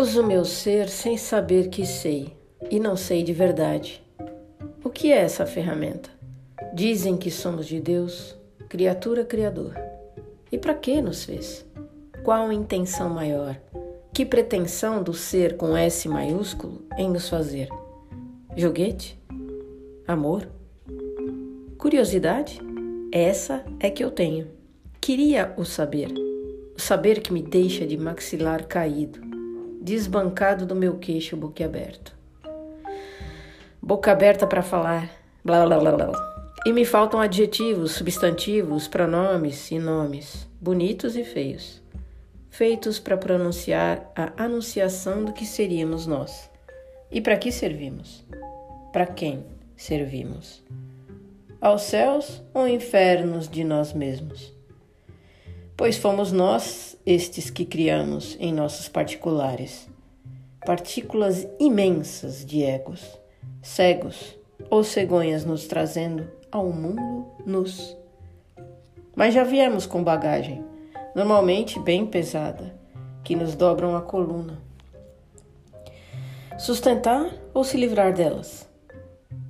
Uso meu ser sem saber que sei e não sei de verdade. O que é essa ferramenta? Dizem que somos de Deus, criatura criador. E para que nos fez? Qual intenção maior? Que pretensão do ser com S maiúsculo em nos fazer? Joguete? Amor? Curiosidade? Essa é que eu tenho. Queria o saber. O saber que me deixa de maxilar caído, desbancado do meu queixo boquiaberto. Boca aberta para falar, blá blá blá blá. E me faltam adjetivos, substantivos, pronomes e nomes, bonitos e feios, feitos para pronunciar a anunciação do que seríamos nós. E para que servimos? Para quem servimos? Aos céus ou infernos de nós mesmos? Pois fomos nós estes que criamos em nossos particulares, partículas imensas de egos, cegos ou cegonhas nos trazendo ao mundo nus. Mas já viemos com bagagem, normalmente bem pesada, que nos dobram a coluna. Sustentar ou se livrar delas?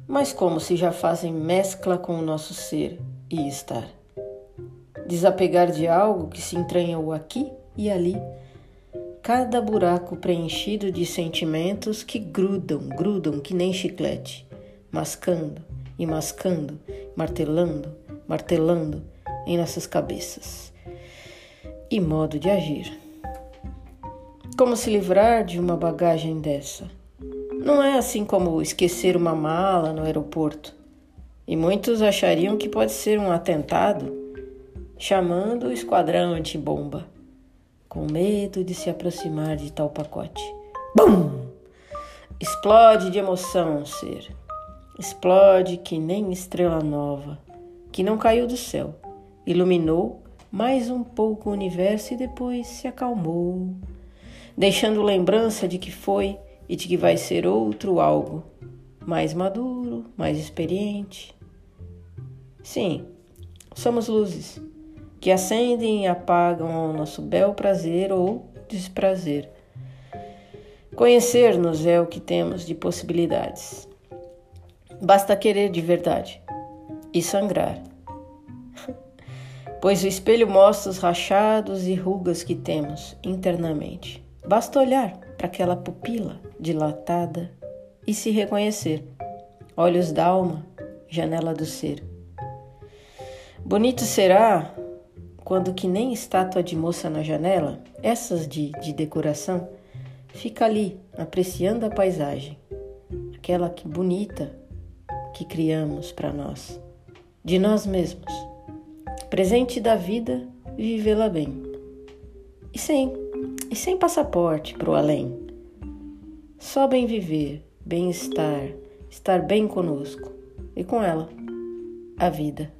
Mas como se já fazem mescla com o nosso ser e estar? Desapegar de algo que se entranhou aqui e ali, cada buraco preenchido de sentimentos que grudam, grudam que nem chiclete, mascando e mascando, martelando, martelando em nossas cabeças. E modo de agir. Como se livrar de uma bagagem dessa? Não é assim como esquecer uma mala no aeroporto. E muitos achariam que pode ser um atentado, chamando o esquadrão antibomba, com medo de se aproximar de tal pacote. Bum! Explode de emoção, ser. Explode que nem estrela nova, que não caiu do céu, iluminou mais um pouco o universo e depois se acalmou, deixando lembrança de que foi e de que vai ser outro algo, mais maduro, mais experiente. Sim, somos luzes que acendem e apagam ao nosso bel prazer ou desprazer. Conhecer-nos é o que temos de possibilidades. Basta querer de verdade e sangrar. Pois o espelho mostra os rachados e rugas que temos internamente. Basta olhar para aquela pupila dilatada e se reconhecer. Olhos d'alma, janela do ser. Bonito será quando que nem estátua de moça na janela, essas de, de decoração, fica ali apreciando a paisagem, aquela que bonita que criamos para nós, de nós mesmos, presente da vida, vivê-la bem. E sem e sem passaporte para o além. Só bem viver, bem-estar, estar bem conosco e com ela, a vida.